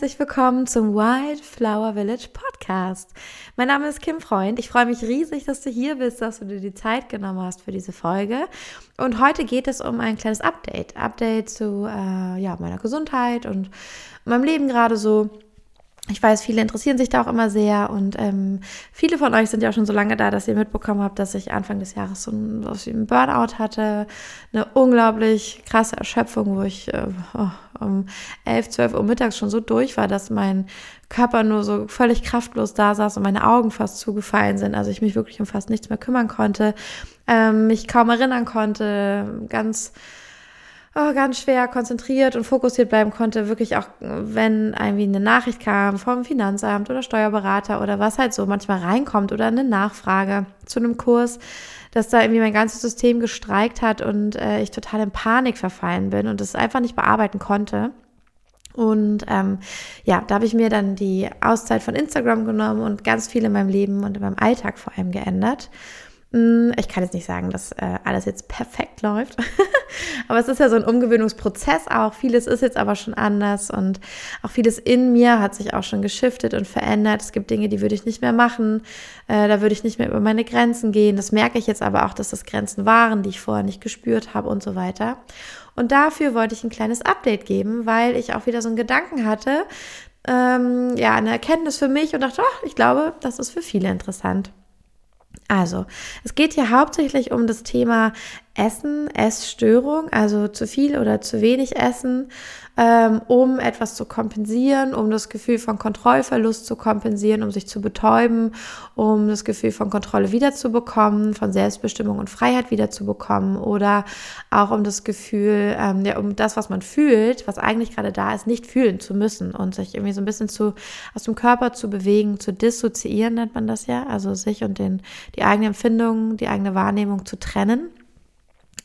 herzlich willkommen zum Wildflower Village Podcast. Mein Name ist Kim Freund. Ich freue mich riesig, dass du hier bist, dass du dir die Zeit genommen hast für diese Folge. Und heute geht es um ein kleines Update. Update zu äh, ja, meiner Gesundheit und meinem Leben gerade so. Ich weiß, viele interessieren sich da auch immer sehr und ähm, viele von euch sind ja auch schon so lange da, dass ihr mitbekommen habt, dass ich Anfang des Jahres so ein, so ein Burnout hatte. Eine unglaublich krasse Erschöpfung, wo ich äh, oh, um 11, 12 Uhr mittags schon so durch war, dass mein Körper nur so völlig kraftlos da saß und meine Augen fast zugefallen sind. Also ich mich wirklich um fast nichts mehr kümmern konnte, ähm, mich kaum erinnern konnte, ganz oh, ganz schwer konzentriert und fokussiert bleiben konnte, wirklich auch, wenn irgendwie eine Nachricht kam vom Finanzamt oder Steuerberater oder was halt so manchmal reinkommt oder eine Nachfrage zu einem Kurs, dass da irgendwie mein ganzes System gestreikt hat und äh, ich total in Panik verfallen bin und es einfach nicht bearbeiten konnte. Und ähm, ja, da habe ich mir dann die Auszeit von Instagram genommen und ganz viel in meinem Leben und in meinem Alltag vor allem geändert. Hm, ich kann jetzt nicht sagen, dass äh, alles jetzt perfekt läuft, aber es ist ja so ein Umgewöhnungsprozess auch. Vieles ist jetzt aber schon anders und auch vieles in mir hat sich auch schon geschiftet und verändert. Es gibt Dinge, die würde ich nicht mehr machen, äh, da würde ich nicht mehr über meine Grenzen gehen. Das merke ich jetzt aber auch, dass das Grenzen waren, die ich vorher nicht gespürt habe und so weiter. Und dafür wollte ich ein kleines Update geben, weil ich auch wieder so einen Gedanken hatte, ähm, ja, eine Erkenntnis für mich und dachte, oh, ich glaube, das ist für viele interessant. Also, es geht hier hauptsächlich um das Thema Essen, Essstörung, also zu viel oder zu wenig Essen, ähm, um etwas zu kompensieren, um das Gefühl von Kontrollverlust zu kompensieren, um sich zu betäuben, um das Gefühl von Kontrolle wiederzubekommen, von Selbstbestimmung und Freiheit wiederzubekommen oder auch um das Gefühl, ähm, ja, um das, was man fühlt, was eigentlich gerade da ist, nicht fühlen zu müssen und sich irgendwie so ein bisschen zu aus dem Körper zu bewegen, zu dissoziieren nennt man das ja, also sich und den die eigene Empfindung, die eigene Wahrnehmung zu trennen.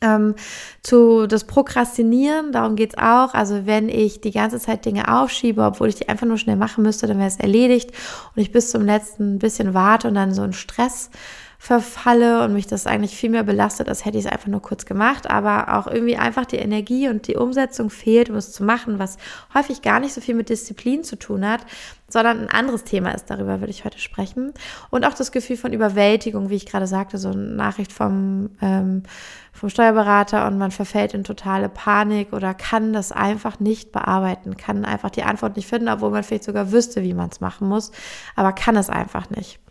Ähm, zu das Prokrastinieren, darum geht's auch. Also wenn ich die ganze Zeit Dinge aufschiebe, obwohl ich die einfach nur schnell machen müsste, dann wäre es erledigt und ich bis zum letzten bisschen warte und dann so einen Stress verfalle und mich das eigentlich viel mehr belastet, als hätte ich es einfach nur kurz gemacht, aber auch irgendwie einfach die Energie und die Umsetzung fehlt, um es zu machen, was häufig gar nicht so viel mit Disziplin zu tun hat, sondern ein anderes Thema ist, darüber würde ich heute sprechen. Und auch das Gefühl von Überwältigung, wie ich gerade sagte, so eine Nachricht vom, ähm, vom Steuerberater und man verfällt in totale Panik oder kann das einfach nicht bearbeiten, kann einfach die Antwort nicht finden, obwohl man vielleicht sogar wüsste, wie man es machen muss, aber kann es einfach nicht.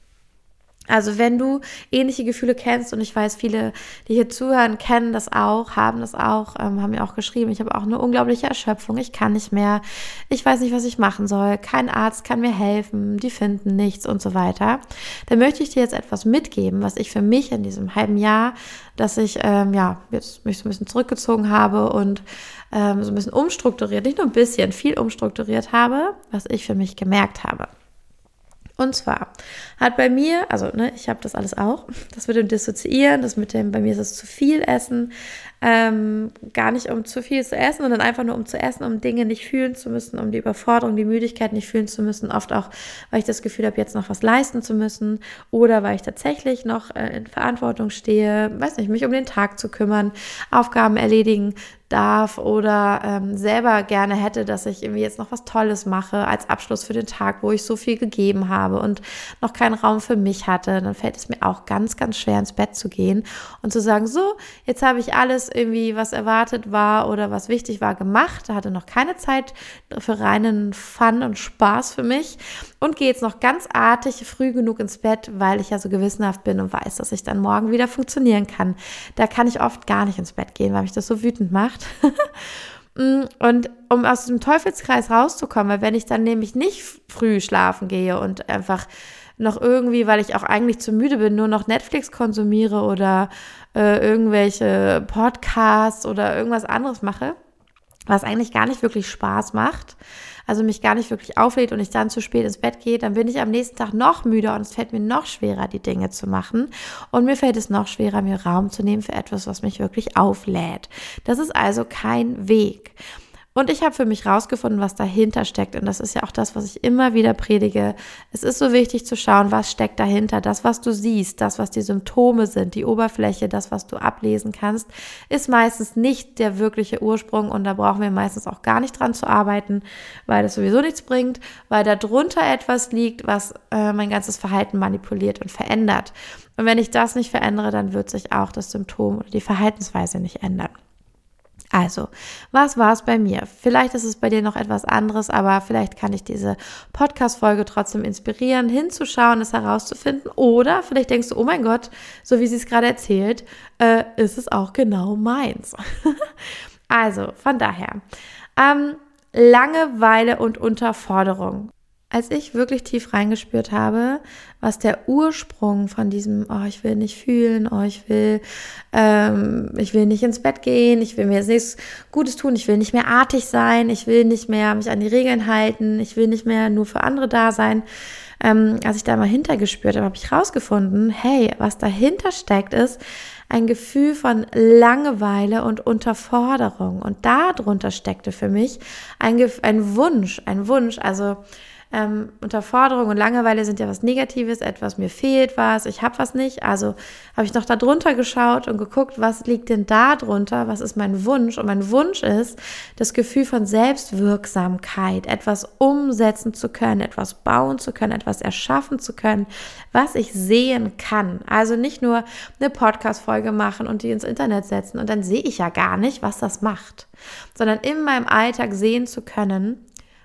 Also wenn du ähnliche Gefühle kennst und ich weiß, viele, die hier zuhören, kennen das auch, haben das auch, ähm, haben mir auch geschrieben, ich habe auch eine unglaubliche Erschöpfung, ich kann nicht mehr, ich weiß nicht, was ich machen soll, kein Arzt kann mir helfen, die finden nichts und so weiter, dann möchte ich dir jetzt etwas mitgeben, was ich für mich in diesem halben Jahr, dass ich ähm, ja jetzt mich so ein bisschen zurückgezogen habe und ähm, so ein bisschen umstrukturiert, nicht nur ein bisschen, viel umstrukturiert habe, was ich für mich gemerkt habe. Und zwar hat bei mir, also ne, ich habe das alles auch, das mit dem Dissoziieren, das mit dem, bei mir ist es zu viel Essen, ähm, gar nicht um zu viel zu essen, sondern einfach nur um zu essen, um Dinge nicht fühlen zu müssen, um die Überforderung, die Müdigkeit nicht fühlen zu müssen. Oft auch, weil ich das Gefühl habe, jetzt noch was leisten zu müssen oder weil ich tatsächlich noch äh, in Verantwortung stehe, weiß nicht, mich um den Tag zu kümmern, Aufgaben erledigen darf oder ähm, selber gerne hätte, dass ich irgendwie jetzt noch was Tolles mache als Abschluss für den Tag, wo ich so viel gegeben habe und noch keinen Raum für mich hatte, dann fällt es mir auch ganz, ganz schwer ins Bett zu gehen und zu sagen, so, jetzt habe ich alles irgendwie, was erwartet war oder was wichtig war, gemacht, hatte noch keine Zeit für reinen Fun und Spaß für mich und gehe jetzt noch ganz artig früh genug ins Bett, weil ich ja so gewissenhaft bin und weiß, dass ich dann morgen wieder funktionieren kann. Da kann ich oft gar nicht ins Bett gehen, weil mich das so wütend macht. Mm, und um aus dem Teufelskreis rauszukommen, wenn ich dann nämlich nicht früh schlafen gehe und einfach noch irgendwie, weil ich auch eigentlich zu müde bin, nur noch Netflix konsumiere oder äh, irgendwelche Podcasts oder irgendwas anderes mache, was eigentlich gar nicht wirklich Spaß macht, also mich gar nicht wirklich auflädt und ich dann zu spät ins Bett gehe, dann bin ich am nächsten Tag noch müder und es fällt mir noch schwerer, die Dinge zu machen. Und mir fällt es noch schwerer, mir Raum zu nehmen für etwas, was mich wirklich auflädt. Das ist also kein Weg. Und ich habe für mich rausgefunden, was dahinter steckt. Und das ist ja auch das, was ich immer wieder predige. Es ist so wichtig zu schauen, was steckt dahinter. Das, was du siehst, das, was die Symptome sind, die Oberfläche, das, was du ablesen kannst, ist meistens nicht der wirkliche Ursprung. Und da brauchen wir meistens auch gar nicht dran zu arbeiten, weil das sowieso nichts bringt, weil da drunter etwas liegt, was äh, mein ganzes Verhalten manipuliert und verändert. Und wenn ich das nicht verändere, dann wird sich auch das Symptom oder die Verhaltensweise nicht ändern. Also, was war es bei mir? Vielleicht ist es bei dir noch etwas anderes, aber vielleicht kann ich diese Podcast-Folge trotzdem inspirieren, hinzuschauen, es herauszufinden. Oder vielleicht denkst du, oh mein Gott, so wie sie es gerade erzählt, äh, ist es auch genau meins. also, von daher. Ähm, Langeweile und Unterforderung als ich wirklich tief reingespürt habe, was der Ursprung von diesem, oh, ich will nicht fühlen, oh, ich will, ähm, ich will nicht ins Bett gehen, ich will mir jetzt nichts Gutes tun, ich will nicht mehr artig sein, ich will nicht mehr mich an die Regeln halten, ich will nicht mehr nur für andere da sein. Ähm, als ich da mal hintergespürt habe, habe ich rausgefunden, hey, was dahinter steckt, ist ein Gefühl von Langeweile und Unterforderung. Und darunter steckte für mich ein, ein Wunsch, ein Wunsch, also ähm, Unterforderung und Langeweile sind ja was Negatives, etwas mir fehlt was, ich habe was nicht. Also habe ich noch da drunter geschaut und geguckt, was liegt denn da drunter, was ist mein Wunsch? Und mein Wunsch ist das Gefühl von Selbstwirksamkeit, etwas umsetzen zu können, etwas bauen zu können, etwas erschaffen zu können, was ich sehen kann. Also nicht nur eine Podcast-Folge machen und die ins Internet setzen und dann sehe ich ja gar nicht, was das macht, sondern in meinem Alltag sehen zu können,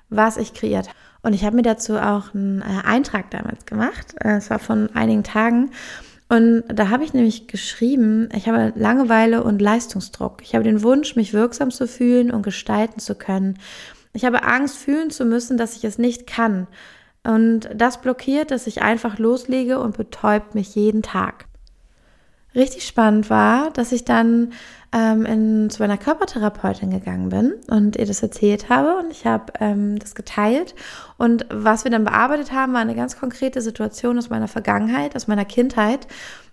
was ich kreiert habe. Und ich habe mir dazu auch einen äh, Eintrag damals gemacht. Äh, es war von einigen Tagen. Und da habe ich nämlich geschrieben, ich habe Langeweile und Leistungsdruck. Ich habe den Wunsch, mich wirksam zu fühlen und gestalten zu können. Ich habe Angst, fühlen zu müssen, dass ich es nicht kann. Und das blockiert, dass ich einfach loslege und betäubt mich jeden Tag. Richtig spannend war, dass ich dann ähm, in, zu meiner Körpertherapeutin gegangen bin und ihr das erzählt habe und ich habe ähm, das geteilt. Und was wir dann bearbeitet haben, war eine ganz konkrete Situation aus meiner Vergangenheit, aus meiner Kindheit,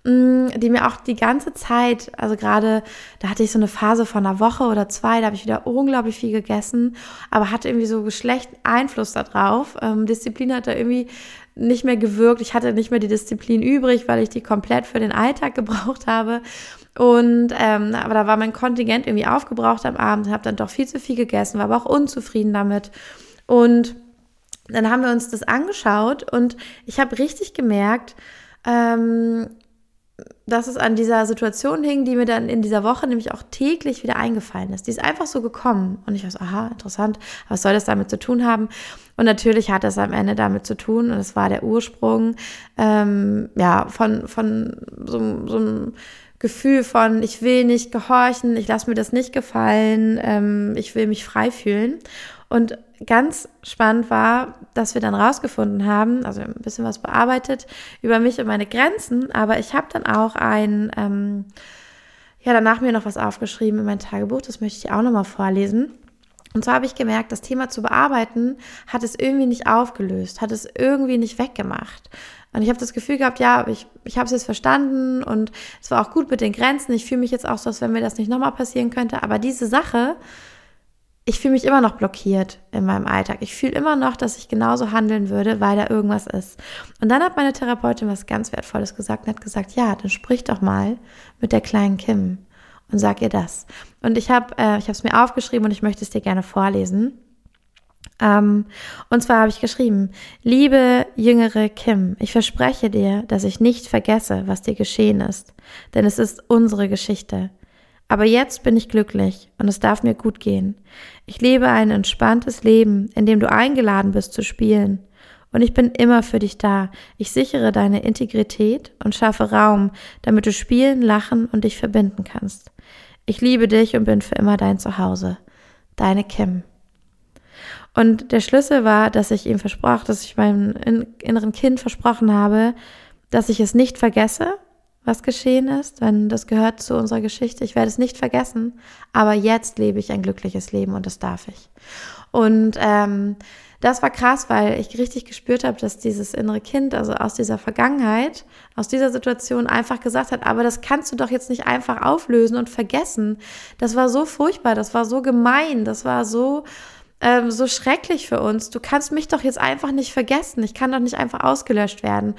mh, mm, die mir auch die ganze Zeit, also gerade, da hatte ich so eine Phase von einer Woche oder zwei, da habe ich wieder unglaublich viel gegessen, aber hatte irgendwie so schlechten Einfluss darauf. Ähm, Disziplin hat da irgendwie nicht mehr gewirkt. Ich hatte nicht mehr die Disziplin übrig, weil ich die komplett für den Alltag gebraucht habe. Und ähm, aber da war mein Kontingent irgendwie aufgebraucht am Abend, habe dann doch viel zu viel gegessen, war aber auch unzufrieden damit. Und dann haben wir uns das angeschaut und ich habe richtig gemerkt, ähm, dass es an dieser Situation hing, die mir dann in dieser Woche nämlich auch täglich wieder eingefallen ist. Die ist einfach so gekommen. Und ich so, aha, interessant, was soll das damit zu tun haben? Und natürlich hat es am Ende damit zu tun, und es war der Ursprung, ähm, ja, von, von so, so einem Gefühl von, ich will nicht gehorchen, ich lasse mir das nicht gefallen, ähm, ich will mich frei fühlen. Und ganz spannend war, dass wir dann rausgefunden haben, also ein bisschen was bearbeitet über mich und meine Grenzen, aber ich habe dann auch ein, ähm, ja, danach mir noch was aufgeschrieben in mein Tagebuch, das möchte ich auch nochmal vorlesen. Und zwar habe ich gemerkt, das Thema zu bearbeiten hat es irgendwie nicht aufgelöst, hat es irgendwie nicht weggemacht. Und ich habe das Gefühl gehabt, ja, ich, ich habe es jetzt verstanden und es war auch gut mit den Grenzen. Ich fühle mich jetzt auch so, als wenn mir das nicht nochmal passieren könnte. Aber diese Sache, ich fühle mich immer noch blockiert in meinem Alltag. Ich fühle immer noch, dass ich genauso handeln würde, weil da irgendwas ist. Und dann hat meine Therapeutin was ganz Wertvolles gesagt und hat gesagt, ja, dann sprich doch mal mit der kleinen Kim und sag ihr das. Und ich habe äh, ich habe es mir aufgeschrieben und ich möchte es dir gerne vorlesen. Ähm, und zwar habe ich geschrieben, liebe jüngere Kim, ich verspreche dir, dass ich nicht vergesse, was dir geschehen ist, denn es ist unsere Geschichte. Aber jetzt bin ich glücklich und es darf mir gut gehen. Ich lebe ein entspanntes Leben, in dem du eingeladen bist zu spielen. Und ich bin immer für dich da. Ich sichere deine Integrität und schaffe Raum, damit du spielen, lachen und dich verbinden kannst. Ich liebe dich und bin für immer dein Zuhause. Deine Kim. Und der Schlüssel war, dass ich ihm versprach, dass ich meinem inneren Kind versprochen habe, dass ich es nicht vergesse, was geschehen ist, denn das gehört zu unserer Geschichte. Ich werde es nicht vergessen, aber jetzt lebe ich ein glückliches Leben und das darf ich. Und ähm, das war krass, weil ich richtig gespürt habe, dass dieses innere Kind, also aus dieser Vergangenheit, aus dieser Situation einfach gesagt hat, aber das kannst du doch jetzt nicht einfach auflösen und vergessen. Das war so furchtbar, das war so gemein, das war so, ähm, so schrecklich für uns. Du kannst mich doch jetzt einfach nicht vergessen. Ich kann doch nicht einfach ausgelöscht werden.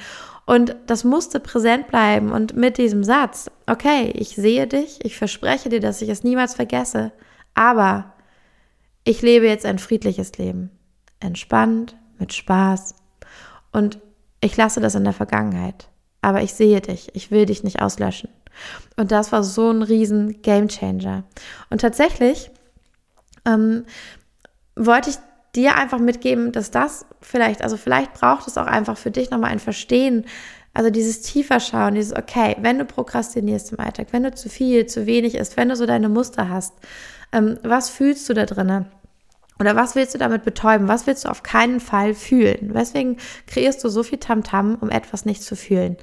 Und das musste präsent bleiben. Und mit diesem Satz, okay, ich sehe dich, ich verspreche dir, dass ich es niemals vergesse, aber ich lebe jetzt ein friedliches Leben. Entspannt, mit Spaß. Und ich lasse das in der Vergangenheit. Aber ich sehe dich, ich will dich nicht auslöschen. Und das war so ein riesen Gamechanger. Und tatsächlich ähm, wollte ich dir einfach mitgeben, dass das vielleicht, also vielleicht braucht es auch einfach für dich nochmal ein Verstehen, also dieses tiefer Schauen, dieses, okay, wenn du prokrastinierst im Alltag, wenn du zu viel, zu wenig isst, wenn du so deine Muster hast, ähm, was fühlst du da drinnen? Oder was willst du damit betäuben? Was willst du auf keinen Fall fühlen? Weswegen kreierst du so viel Tamtam, -Tam, um etwas nicht zu fühlen?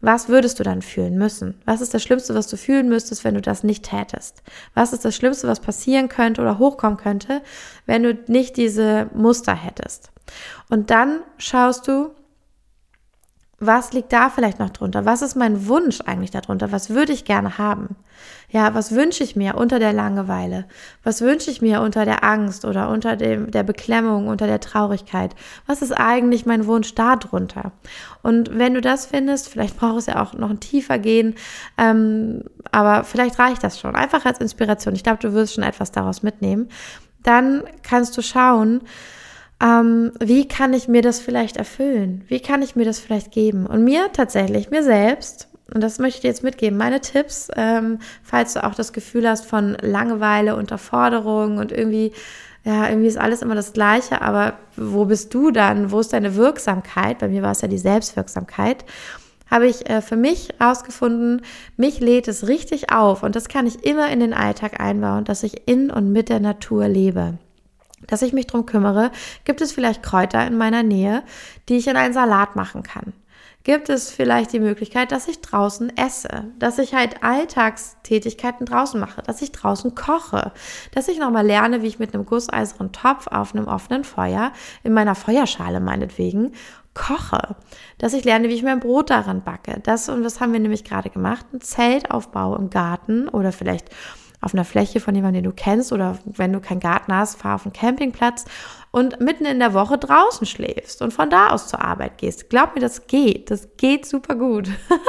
Was würdest du dann fühlen müssen? Was ist das Schlimmste, was du fühlen müsstest, wenn du das nicht tätest? Was ist das Schlimmste, was passieren könnte oder hochkommen könnte, wenn du nicht diese Muster hättest? Und dann schaust du, was liegt da vielleicht noch drunter? Was ist mein Wunsch eigentlich darunter? Was würde ich gerne haben? Ja, was wünsche ich mir unter der Langeweile? Was wünsche ich mir unter der Angst oder unter dem, der Beklemmung, unter der Traurigkeit? Was ist eigentlich mein Wunsch darunter? Und wenn du das findest, vielleicht braucht es ja auch noch ein tiefer gehen, ähm, aber vielleicht reicht das schon. Einfach als Inspiration. Ich glaube, du wirst schon etwas daraus mitnehmen. Dann kannst du schauen, ähm, wie kann ich mir das vielleicht erfüllen? Wie kann ich mir das vielleicht geben? Und mir tatsächlich, mir selbst, und das möchte ich dir jetzt mitgeben, meine Tipps, ähm, falls du auch das Gefühl hast von Langeweile, Unterforderung und irgendwie, ja, irgendwie ist alles immer das Gleiche, aber wo bist du dann? Wo ist deine Wirksamkeit? Bei mir war es ja die Selbstwirksamkeit habe ich äh, für mich herausgefunden, mich lädt es richtig auf und das kann ich immer in den Alltag einbauen, dass ich in und mit der Natur lebe dass ich mich drum kümmere, gibt es vielleicht Kräuter in meiner Nähe, die ich in einen Salat machen kann. Gibt es vielleicht die Möglichkeit, dass ich draußen esse, dass ich halt Alltagstätigkeiten draußen mache, dass ich draußen koche, dass ich nochmal lerne, wie ich mit einem gusseisernen Topf auf einem offenen Feuer, in meiner Feuerschale meinetwegen, koche, dass ich lerne, wie ich mein Brot daran backe. Das und das haben wir nämlich gerade gemacht, ein Zeltaufbau im Garten oder vielleicht auf einer Fläche von jemandem, den du kennst oder wenn du keinen Garten hast, fahr auf einen Campingplatz und mitten in der Woche draußen schläfst und von da aus zur Arbeit gehst. Glaub mir, das geht. Das geht super gut.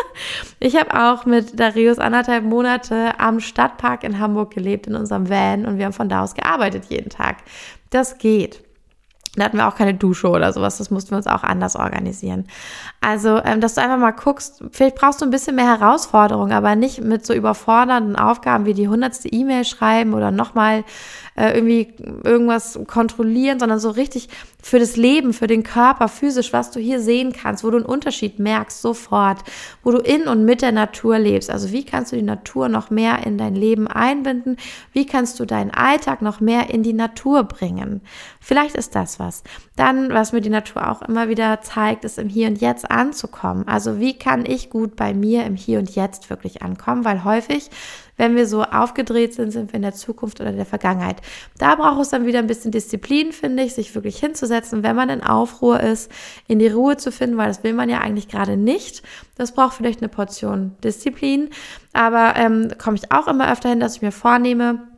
ich habe auch mit Darius anderthalb Monate am Stadtpark in Hamburg gelebt, in unserem Van und wir haben von da aus gearbeitet jeden Tag. Das geht. Da hatten wir auch keine Dusche oder sowas. Das mussten wir uns auch anders organisieren. Also, ähm, dass du einfach mal guckst, vielleicht brauchst du ein bisschen mehr Herausforderung, aber nicht mit so überfordernden Aufgaben wie die hundertste E-Mail schreiben oder nochmal äh, irgendwie irgendwas kontrollieren, sondern so richtig für das Leben, für den Körper, physisch, was du hier sehen kannst, wo du einen Unterschied merkst sofort, wo du in und mit der Natur lebst. Also wie kannst du die Natur noch mehr in dein Leben einbinden? Wie kannst du deinen Alltag noch mehr in die Natur bringen? Vielleicht ist das was. Dann, was mir die Natur auch immer wieder zeigt, ist im Hier und Jetzt anzukommen. Also wie kann ich gut bei mir im Hier und Jetzt wirklich ankommen? Weil häufig wenn wir so aufgedreht sind, sind wir in der Zukunft oder der Vergangenheit. Da braucht es dann wieder ein bisschen Disziplin, finde ich, sich wirklich hinzusetzen, wenn man in Aufruhr ist, in die Ruhe zu finden, weil das will man ja eigentlich gerade nicht. Das braucht vielleicht eine Portion Disziplin. Aber ähm, komme ich auch immer öfter hin, dass ich mir vornehme,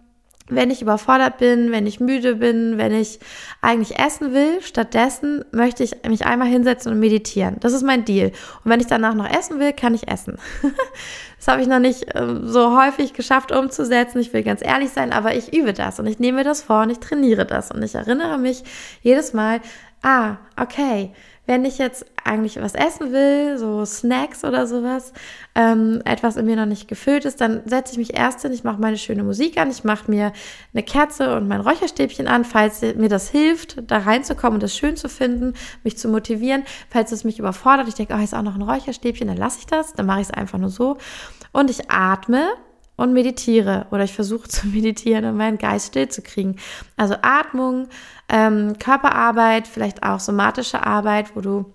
wenn ich überfordert bin, wenn ich müde bin, wenn ich eigentlich essen will, stattdessen möchte ich mich einmal hinsetzen und meditieren. Das ist mein Deal. Und wenn ich danach noch essen will, kann ich essen. das habe ich noch nicht äh, so häufig geschafft umzusetzen. Ich will ganz ehrlich sein, aber ich übe das und ich nehme das vor und ich trainiere das und ich erinnere mich jedes Mal, ah, okay, wenn ich jetzt eigentlich was essen will, so Snacks oder sowas, ähm, etwas in mir noch nicht gefüllt ist, dann setze ich mich erst hin, ich mache meine schöne Musik an, ich mache mir eine Kerze und mein Räucherstäbchen an, falls mir das hilft, da reinzukommen und das schön zu finden, mich zu motivieren. Falls es mich überfordert, ich denke, oh, ist auch noch ein Räucherstäbchen, dann lasse ich das, dann mache ich es einfach nur so. Und ich atme und meditiere oder ich versuche zu meditieren, um meinen Geist still zu kriegen. Also Atmung, ähm, Körperarbeit, vielleicht auch somatische Arbeit, wo du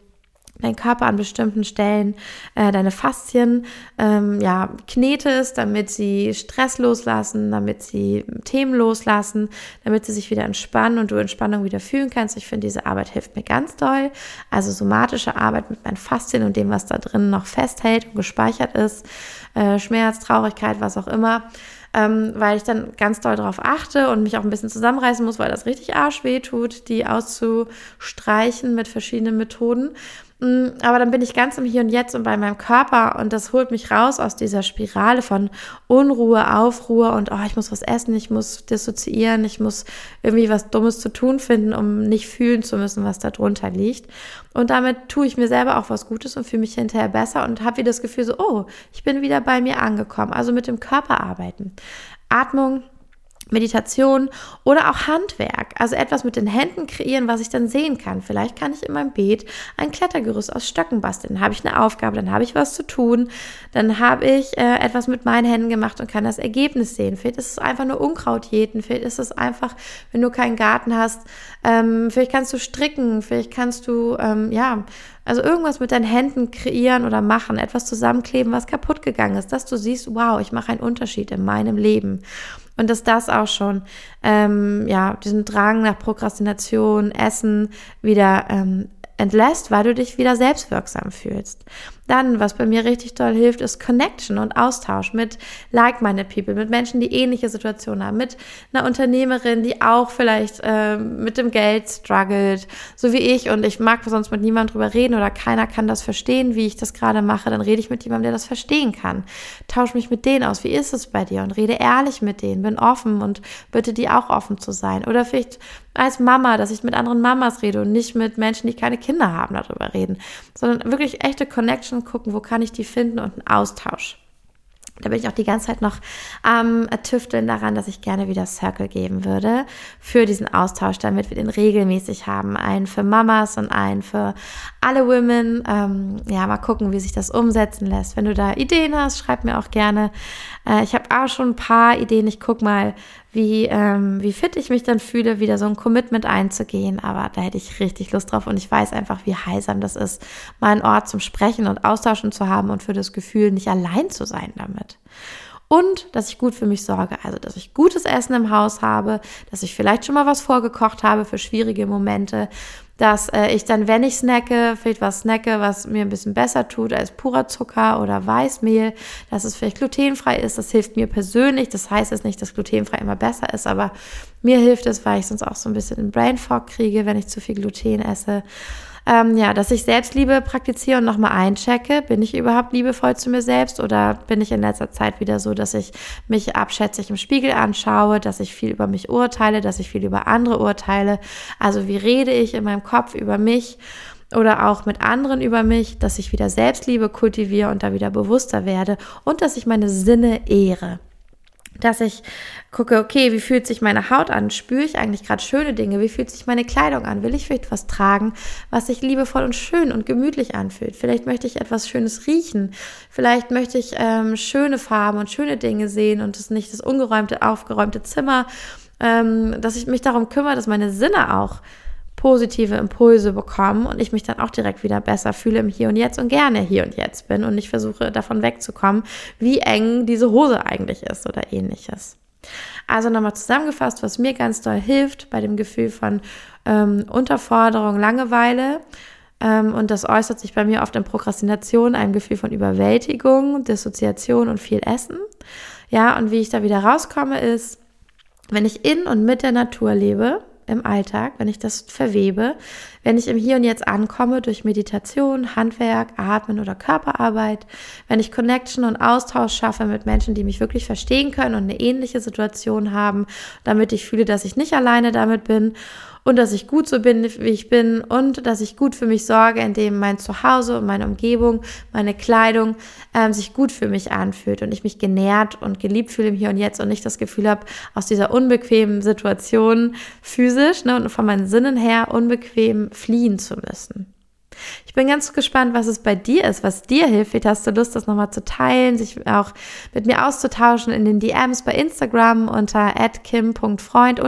dein Körper an bestimmten Stellen, äh, deine Faszien, ähm, ja, knetest, damit sie Stress loslassen, damit sie Themen loslassen, damit sie sich wieder entspannen und du Entspannung wieder fühlen kannst. Ich finde, diese Arbeit hilft mir ganz doll. Also somatische Arbeit mit meinen Faszien und dem, was da drin noch festhält und gespeichert ist, äh, Schmerz, Traurigkeit, was auch immer ähm, weil ich dann ganz doll darauf achte und mich auch ein bisschen zusammenreißen muss, weil das richtig arschweh tut, die auszustreichen mit verschiedenen Methoden. Mm, aber dann bin ich ganz im Hier und Jetzt und bei meinem Körper und das holt mich raus aus dieser Spirale von Unruhe, Aufruhr und oh, ich muss was essen, ich muss dissoziieren, ich muss irgendwie was Dummes zu tun finden, um nicht fühlen zu müssen, was da drunter liegt. Und damit tue ich mir selber auch was Gutes und fühle mich hinterher besser und habe wieder das Gefühl so, oh, ich bin wieder bei mir angekommen. Also mit dem Körper arbeiten. Atmung, Meditation oder auch Handwerk, also etwas mit den Händen kreieren, was ich dann sehen kann. Vielleicht kann ich in meinem Beet ein Klettergerüst aus Stöcken basteln. Dann habe ich eine Aufgabe, dann habe ich was zu tun, dann habe ich äh, etwas mit meinen Händen gemacht und kann das Ergebnis sehen. Vielleicht ist es einfach nur Unkraut jäten, vielleicht ist es einfach, wenn du keinen Garten hast, ähm, vielleicht kannst du stricken, vielleicht kannst du, ähm, ja, also irgendwas mit deinen Händen kreieren oder machen, etwas zusammenkleben, was kaputt gegangen ist, dass du siehst, wow, ich mache einen Unterschied in meinem Leben. Und dass das auch schon, ähm, ja, diesen Drang nach Prokrastination, Essen wieder ähm, entlässt, weil du dich wieder selbstwirksam fühlst. Dann, was bei mir richtig toll hilft, ist Connection und Austausch mit like-minded people, mit Menschen, die ähnliche Situationen haben, mit einer Unternehmerin, die auch vielleicht äh, mit dem Geld struggelt, so wie ich. Und ich mag sonst mit niemandem drüber reden oder keiner kann das verstehen, wie ich das gerade mache, dann rede ich mit jemandem, der das verstehen kann. Tausch mich mit denen aus, wie ist es bei dir? Und rede ehrlich mit denen, bin offen und bitte die auch offen zu sein. Oder vielleicht als Mama, dass ich mit anderen Mamas rede und nicht mit Menschen, die keine Kinder haben, darüber reden, sondern wirklich echte Connection und gucken, wo kann ich die finden und einen Austausch. Da bin ich auch die ganze Zeit noch am ähm, Tüfteln daran, dass ich gerne wieder Circle geben würde für diesen Austausch, damit wir den regelmäßig haben. Einen für Mamas und einen für alle Women. Ähm, ja, mal gucken, wie sich das umsetzen lässt. Wenn du da Ideen hast, schreib mir auch gerne. Äh, ich habe auch schon ein paar Ideen. Ich guck mal, wie, ähm, wie fit ich mich dann fühle, wieder so ein Commitment einzugehen. Aber da hätte ich richtig Lust drauf und ich weiß einfach, wie heilsam das ist, mal einen Ort zum Sprechen und Austauschen zu haben und für das Gefühl, nicht allein zu sein damit. Und dass ich gut für mich sorge, also dass ich gutes Essen im Haus habe, dass ich vielleicht schon mal was vorgekocht habe für schwierige Momente, dass äh, ich dann, wenn ich snacke, vielleicht was snacke, was mir ein bisschen besser tut als purer Zucker oder Weißmehl, dass es vielleicht glutenfrei ist. Das hilft mir persönlich. Das heißt jetzt nicht, dass glutenfrei immer besser ist, aber mir hilft es, weil ich sonst auch so ein bisschen einen Brain Fog kriege, wenn ich zu viel Gluten esse. Ähm, ja, dass ich Selbstliebe praktiziere und nochmal einchecke. Bin ich überhaupt liebevoll zu mir selbst oder bin ich in letzter Zeit wieder so, dass ich mich abschätzig im Spiegel anschaue, dass ich viel über mich urteile, dass ich viel über andere urteile? Also wie rede ich in meinem Kopf über mich? oder auch mit anderen über mich, dass ich wieder Selbstliebe kultiviere und da wieder bewusster werde und dass ich meine Sinne ehre dass ich gucke, okay, wie fühlt sich meine Haut an? Spüre ich eigentlich gerade schöne Dinge? Wie fühlt sich meine Kleidung an? Will ich vielleicht was tragen, was sich liebevoll und schön und gemütlich anfühlt? Vielleicht möchte ich etwas Schönes riechen. Vielleicht möchte ich ähm, schöne Farben und schöne Dinge sehen und es nicht das ungeräumte, aufgeräumte Zimmer, ähm, dass ich mich darum kümmere, dass meine Sinne auch positive Impulse bekommen und ich mich dann auch direkt wieder besser fühle im Hier und Jetzt und gerne hier und jetzt bin und nicht versuche davon wegzukommen, wie eng diese Hose eigentlich ist oder ähnliches. Also nochmal zusammengefasst, was mir ganz doll hilft bei dem Gefühl von ähm, Unterforderung, Langeweile. Ähm, und das äußert sich bei mir oft in Prokrastination, einem Gefühl von Überwältigung, Dissoziation und viel Essen. Ja, und wie ich da wieder rauskomme, ist, wenn ich in und mit der Natur lebe, im Alltag, wenn ich das verwebe, wenn ich im Hier und Jetzt ankomme durch Meditation, Handwerk, Atmen oder Körperarbeit, wenn ich Connection und Austausch schaffe mit Menschen, die mich wirklich verstehen können und eine ähnliche Situation haben, damit ich fühle, dass ich nicht alleine damit bin und dass ich gut so bin, wie ich bin und dass ich gut für mich sorge, indem mein Zuhause und meine Umgebung, meine Kleidung ähm, sich gut für mich anfühlt und ich mich genährt und geliebt fühle im Hier und Jetzt und nicht das Gefühl habe, aus dieser unbequemen Situation physisch ne, und von meinen Sinnen her unbequem fliehen zu müssen. Ich bin ganz gespannt, was es bei dir ist, was dir hilft. Hast du Lust, das nochmal zu teilen, sich auch mit mir auszutauschen in den DMs bei Instagram unter kim.freund.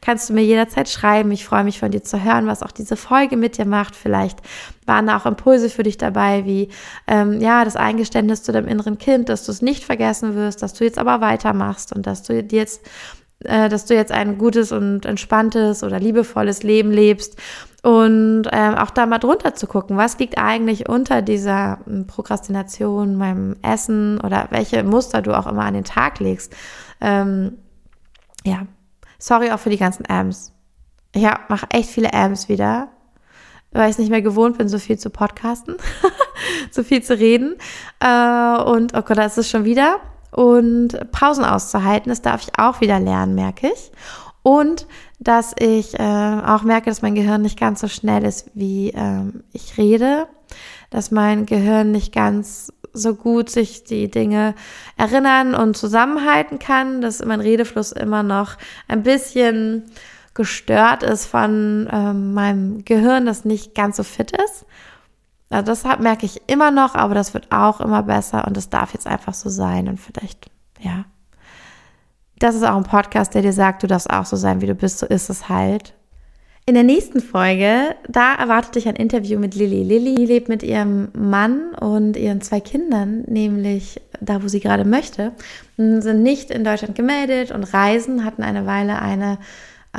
Kannst du mir jederzeit schreiben. Ich freue mich von dir zu hören, was auch diese Folge mit dir macht. Vielleicht waren da auch Impulse für dich dabei, wie ähm, ja das Eingeständnis zu deinem inneren Kind, dass du es nicht vergessen wirst, dass du jetzt aber weitermachst und dass du dir jetzt äh, dass du jetzt ein gutes und entspanntes oder liebevolles Leben lebst und ähm, auch da mal drunter zu gucken, was liegt eigentlich unter dieser hm, Prokrastination, meinem Essen oder welche Muster du auch immer an den Tag legst. Ähm, ja, sorry auch für die ganzen Amps. Ich mache echt viele Amps wieder, weil ich es nicht mehr gewohnt bin, so viel zu podcasten, so viel zu reden. Äh, und oh Gott, da ist es schon wieder. Und Pausen auszuhalten, das darf ich auch wieder lernen, merke ich. Und dass ich äh, auch merke, dass mein Gehirn nicht ganz so schnell ist, wie ähm, ich rede, dass mein Gehirn nicht ganz so gut sich die Dinge erinnern und zusammenhalten kann, dass mein Redefluss immer noch ein bisschen gestört ist von ähm, meinem Gehirn, das nicht ganz so fit ist. Also das merke ich immer noch, aber das wird auch immer besser und das darf jetzt einfach so sein und vielleicht, ja, das ist auch ein Podcast, der dir sagt, du darfst auch so sein, wie du bist, so ist es halt. In der nächsten Folge, da erwartet dich ein Interview mit Lilly. Lilly lebt mit ihrem Mann und ihren zwei Kindern, nämlich da, wo sie gerade möchte, sind nicht in Deutschland gemeldet und reisen, hatten eine Weile eine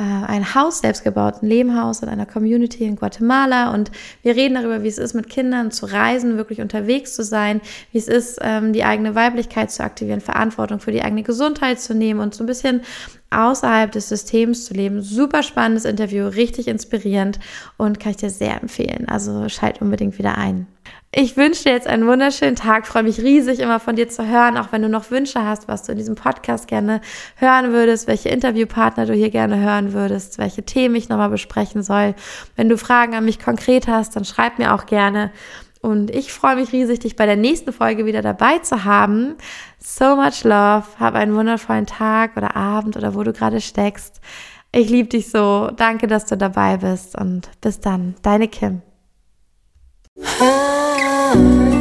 ein Haus selbst gebaut, ein Lehmhaus in einer Community in Guatemala. Und wir reden darüber, wie es ist, mit Kindern zu reisen, wirklich unterwegs zu sein, wie es ist, ähm, die eigene Weiblichkeit zu aktivieren, Verantwortung für die eigene Gesundheit zu nehmen und so ein bisschen außerhalb des Systems zu leben. Super spannendes Interview, richtig inspirierend und kann ich dir sehr empfehlen. Also schalt unbedingt wieder ein. Ich wünsche dir jetzt einen wunderschönen Tag. Freue mich riesig, immer von dir zu hören, auch wenn du noch Wünsche hast, was du in diesem Podcast gerne hören würdest, welche Interviewpartner du hier gerne hören würdest, welche Themen ich nochmal besprechen soll. Wenn du Fragen an mich konkret hast, dann schreib mir auch gerne. Und ich freue mich riesig, dich bei der nächsten Folge wieder dabei zu haben. So much love. Hab einen wundervollen Tag oder Abend oder wo du gerade steckst. Ich liebe dich so. Danke, dass du dabei bist und bis dann. Deine Kim. Ah.